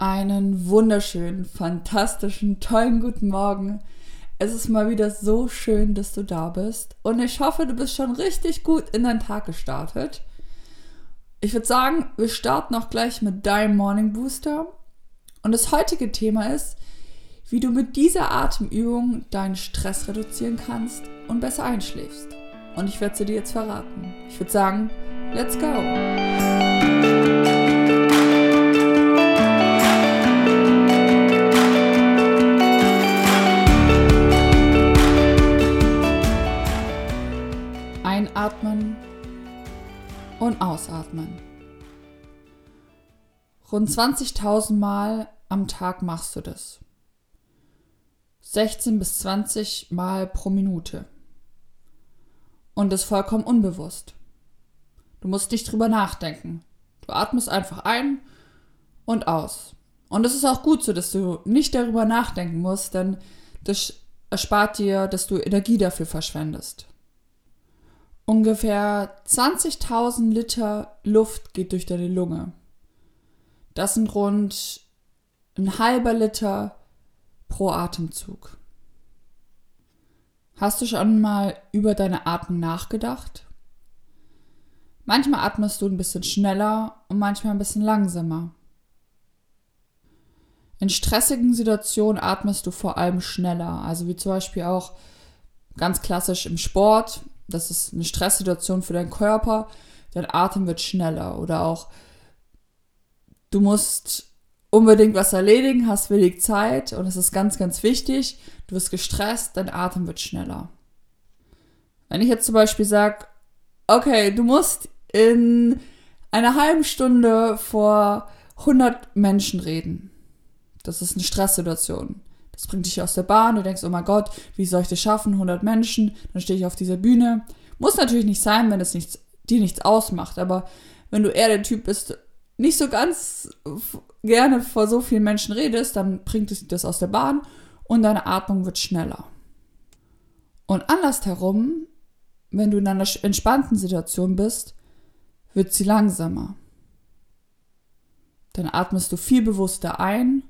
Einen wunderschönen, fantastischen, tollen guten Morgen. Es ist mal wieder so schön, dass du da bist. Und ich hoffe, du bist schon richtig gut in deinen Tag gestartet. Ich würde sagen, wir starten auch gleich mit deinem Morning Booster. Und das heutige Thema ist, wie du mit dieser Atemübung deinen Stress reduzieren kannst und besser einschläfst. Und ich werde sie dir jetzt verraten. Ich würde sagen, let's go! Einatmen und ausatmen. Rund 20.000 Mal am Tag machst du das. 16 bis 20 Mal pro Minute. Und das vollkommen unbewusst. Du musst nicht drüber nachdenken. Du atmest einfach ein und aus. Und es ist auch gut so, dass du nicht darüber nachdenken musst, denn das erspart dir, dass du Energie dafür verschwendest. Ungefähr 20.000 Liter Luft geht durch deine Lunge. Das sind rund ein halber Liter pro Atemzug. Hast du schon mal über deine Atmung nachgedacht? Manchmal atmest du ein bisschen schneller und manchmal ein bisschen langsamer. In stressigen Situationen atmest du vor allem schneller, also wie zum Beispiel auch ganz klassisch im Sport das ist eine Stresssituation für deinen Körper, dein Atem wird schneller oder auch du musst unbedingt was erledigen, hast wenig Zeit und es ist ganz, ganz wichtig, du wirst gestresst, dein Atem wird schneller. Wenn ich jetzt zum Beispiel sage, okay, du musst in einer halben Stunde vor 100 Menschen reden. Das ist eine Stresssituation. Das bringt dich aus der Bahn, du denkst, oh mein Gott, wie soll ich das schaffen? 100 Menschen, dann stehe ich auf dieser Bühne. Muss natürlich nicht sein, wenn es nichts, dir nichts ausmacht, aber wenn du eher der Typ bist, nicht so ganz gerne vor so vielen Menschen redest, dann bringt es das aus der Bahn und deine Atmung wird schneller. Und andersherum, wenn du in einer entspannten Situation bist, wird sie langsamer. Dann atmest du viel bewusster ein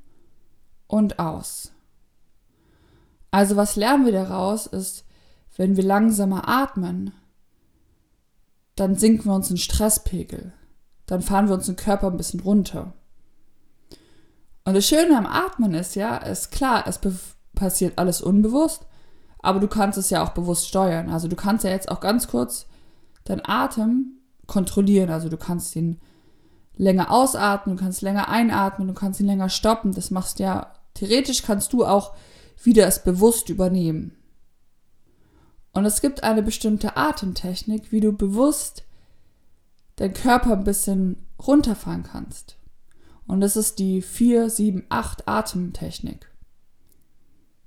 und aus. Also was lernen wir daraus ist, wenn wir langsamer atmen, dann sinken wir uns einen Stresspegel. Dann fahren wir uns den Körper ein bisschen runter. Und das Schöne am Atmen ist ja, ist klar, es passiert alles unbewusst, aber du kannst es ja auch bewusst steuern. Also du kannst ja jetzt auch ganz kurz deinen Atem kontrollieren. Also du kannst ihn länger ausatmen, du kannst länger einatmen, du kannst ihn länger stoppen. Das machst ja, theoretisch kannst du auch wieder es bewusst übernehmen. Und es gibt eine bestimmte Atemtechnik, wie du bewusst deinen Körper ein bisschen runterfahren kannst. Und das ist die 4-7-8 Atemtechnik.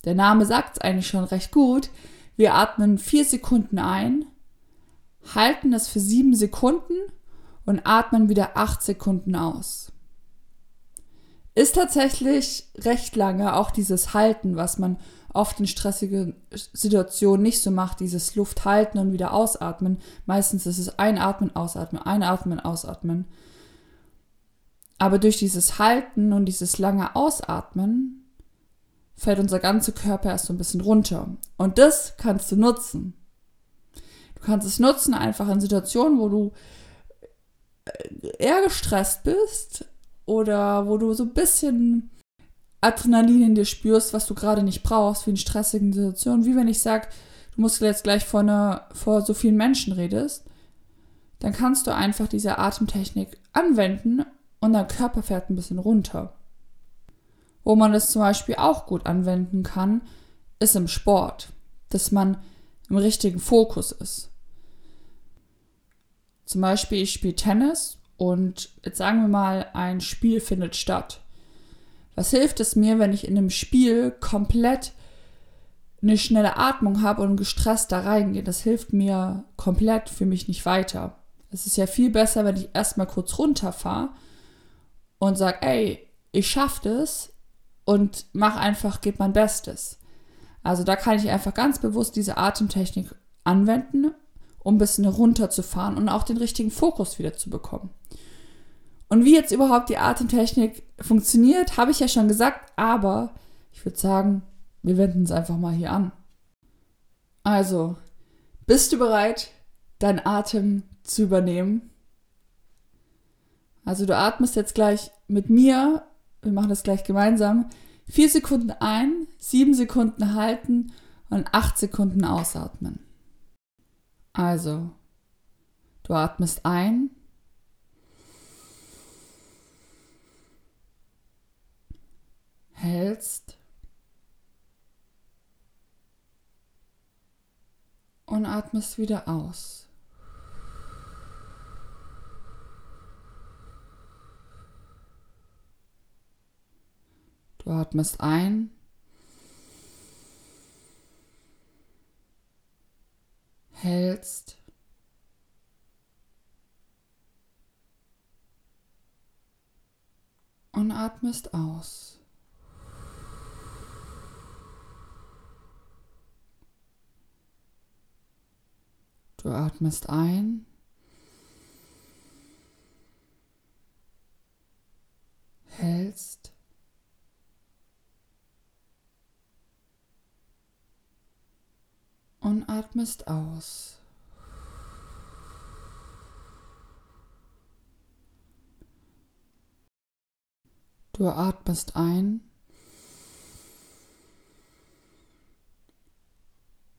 Der Name sagt es eigentlich schon recht gut. Wir atmen 4 Sekunden ein, halten es für 7 Sekunden und atmen wieder 8 Sekunden aus ist tatsächlich recht lange auch dieses Halten, was man oft in stressigen Situationen nicht so macht, dieses Luft halten und wieder ausatmen. Meistens ist es einatmen, ausatmen, einatmen, ausatmen. Aber durch dieses Halten und dieses lange Ausatmen fällt unser ganzer Körper erst so ein bisschen runter. Und das kannst du nutzen. Du kannst es nutzen einfach in Situationen, wo du eher gestresst bist, oder wo du so ein bisschen Adrenalin in dir spürst, was du gerade nicht brauchst, wie in stressigen Situationen, wie wenn ich sage, du musst jetzt gleich vor, einer, vor so vielen Menschen redest, dann kannst du einfach diese Atemtechnik anwenden und dein Körper fährt ein bisschen runter. Wo man das zum Beispiel auch gut anwenden kann, ist im Sport, dass man im richtigen Fokus ist. Zum Beispiel, ich spiele Tennis und jetzt sagen wir mal, ein Spiel findet statt. Was hilft es mir, wenn ich in einem Spiel komplett eine schnelle Atmung habe und gestresst da reingehe? Das hilft mir komplett für mich nicht weiter. Es ist ja viel besser, wenn ich erstmal kurz runterfahre und sage, ey, ich schaffe das und mach einfach, gib mein Bestes. Also da kann ich einfach ganz bewusst diese Atemtechnik anwenden um ein bisschen runterzufahren und auch den richtigen Fokus wieder zu bekommen. Und wie jetzt überhaupt die Atemtechnik funktioniert, habe ich ja schon gesagt, aber ich würde sagen, wir wenden es einfach mal hier an. Also, bist du bereit, deinen Atem zu übernehmen? Also du atmest jetzt gleich mit mir, wir machen das gleich gemeinsam, vier Sekunden ein, sieben Sekunden halten und acht Sekunden ausatmen. Also, du atmest ein, hältst und atmest wieder aus. Du atmest ein. Hältst. Und atmest aus. Du atmest ein. Hältst. Und atmest aus. Du atmest ein.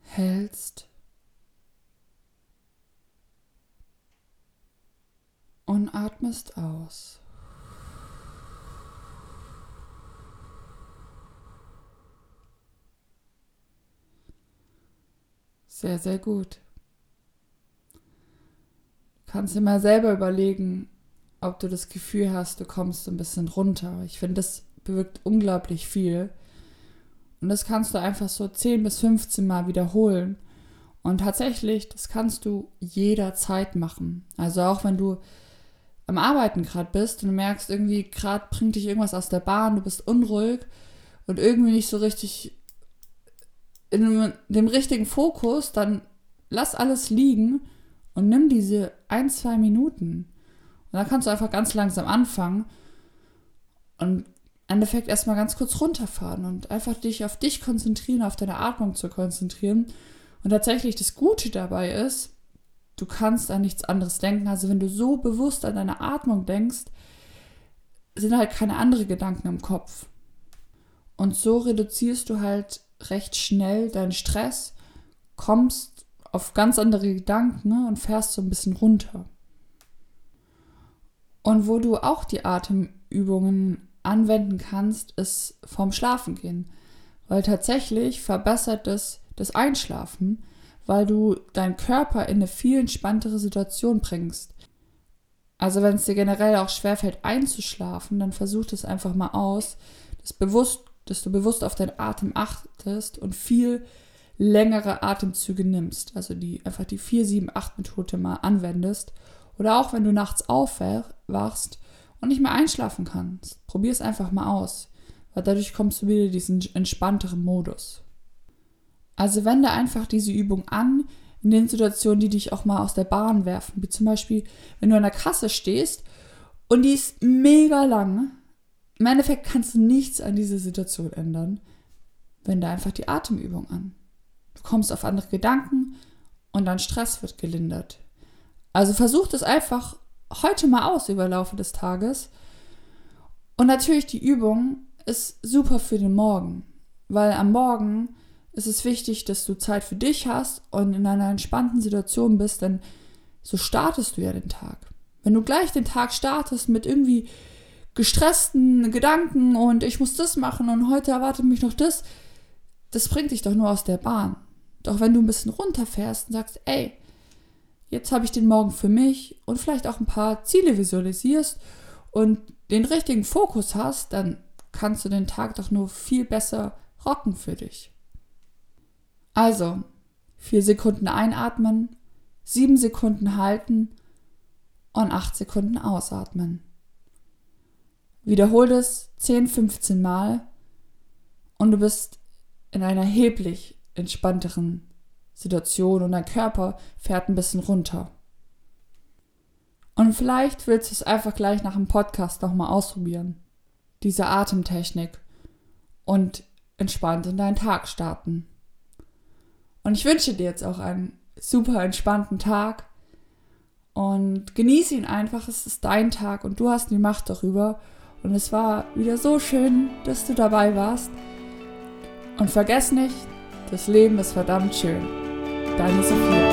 Hältst. und atmest aus. Sehr, sehr gut. Du kannst dir mal selber überlegen, ob du das Gefühl hast, du kommst ein bisschen runter. Ich finde, das bewirkt unglaublich viel. Und das kannst du einfach so 10 bis 15 Mal wiederholen. Und tatsächlich, das kannst du jederzeit machen. Also auch wenn du am Arbeiten gerade bist und du merkst irgendwie, gerade bringt dich irgendwas aus der Bahn, du bist unruhig und irgendwie nicht so richtig in dem richtigen Fokus, dann lass alles liegen und nimm diese ein, zwei Minuten. Und dann kannst du einfach ganz langsam anfangen und im Endeffekt erstmal ganz kurz runterfahren und einfach dich auf dich konzentrieren, auf deine Atmung zu konzentrieren. Und tatsächlich das Gute dabei ist, Du kannst an nichts anderes denken. Also wenn du so bewusst an deine Atmung denkst, sind halt keine anderen Gedanken im Kopf. Und so reduzierst du halt recht schnell deinen Stress, kommst auf ganz andere Gedanken ne, und fährst so ein bisschen runter. Und wo du auch die Atemübungen anwenden kannst, ist vorm Schlafengehen. Weil tatsächlich verbessert es das Einschlafen, weil du deinen Körper in eine viel entspanntere Situation bringst. Also wenn es dir generell auch schwerfällt einzuschlafen, dann versuch das einfach mal aus, dass, bewusst, dass du bewusst auf deinen Atem achtest und viel längere Atemzüge nimmst. Also die einfach die 4, 7, 8 Methode mal anwendest. Oder auch wenn du nachts aufwachst und nicht mehr einschlafen kannst. Probier es einfach mal aus. Weil dadurch kommst du wieder in diesen entspannteren Modus. Also wende einfach diese Übung an in den Situationen, die dich auch mal aus der Bahn werfen. Wie zum Beispiel, wenn du an der Kasse stehst und die ist mega lang. Im Endeffekt kannst du nichts an dieser Situation ändern. Wende einfach die Atemübung an. Du kommst auf andere Gedanken und dein Stress wird gelindert. Also versuch das einfach heute mal aus über Laufe des Tages. Und natürlich die Übung ist super für den Morgen, weil am Morgen ist es wichtig, dass du Zeit für dich hast und in einer entspannten Situation bist, denn so startest du ja den Tag. Wenn du gleich den Tag startest mit irgendwie gestressten Gedanken und ich muss das machen und heute erwartet mich noch das, das bringt dich doch nur aus der Bahn. Doch wenn du ein bisschen runterfährst und sagst, ey, jetzt habe ich den Morgen für mich und vielleicht auch ein paar Ziele visualisierst und den richtigen Fokus hast, dann kannst du den Tag doch nur viel besser rocken für dich. Also, vier Sekunden einatmen, sieben Sekunden halten und acht Sekunden ausatmen. Wiederhol es 10, 15 Mal und du bist in einer erheblich entspannteren Situation und dein Körper fährt ein bisschen runter. Und vielleicht willst du es einfach gleich nach dem Podcast nochmal ausprobieren. Diese Atemtechnik. Und entspannt in deinen Tag starten. Und ich wünsche dir jetzt auch einen super entspannten Tag. Und genieße ihn einfach. Es ist dein Tag und du hast die Macht darüber. Und es war wieder so schön, dass du dabei warst. Und vergiss nicht, das Leben ist verdammt schön. Deine Sophia.